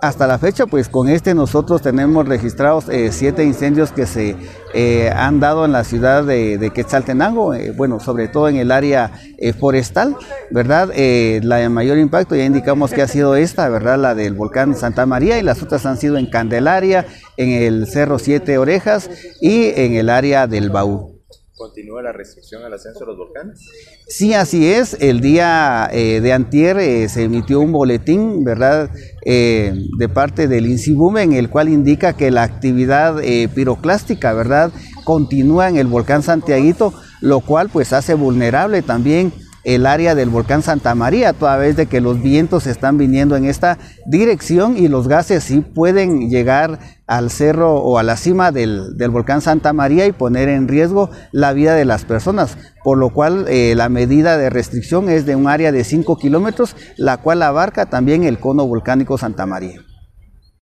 Hasta la fecha, pues con este nosotros tenemos registrados eh, siete incendios que se eh, han dado en la ciudad de, Quetzaltenango, eh, bueno, sobre todo en el área forestal, ¿verdad? la de mayor impacto ya indicamos que ha sido esta, ¿verdad? La del volcán Santa María y las otras han sido en Candelaria, en el Cerro Siete Orejas y en el área del Baú. ¿Continúa la restricción al ascenso de los volcanes? Sí, así es. El día eh, de antier eh, se emitió un boletín, ¿verdad?, eh, de parte del INSIBUME en el cual indica que la actividad piroclástica, ¿verdad?, continúa en el volcán Santiaguito, lo cual pues hace vulnerable también el área del volcán Santa María, toda vez de que los vientos están viniendo en esta dirección y los gases sí pueden llegar al cerro o a la cima del, volcán Santa María y poner en riesgo la vida de las personas, por lo cual eh, la medida de restricción es de un área de 5 kilómetros, la cual abarca también el cono volcánico Santa María.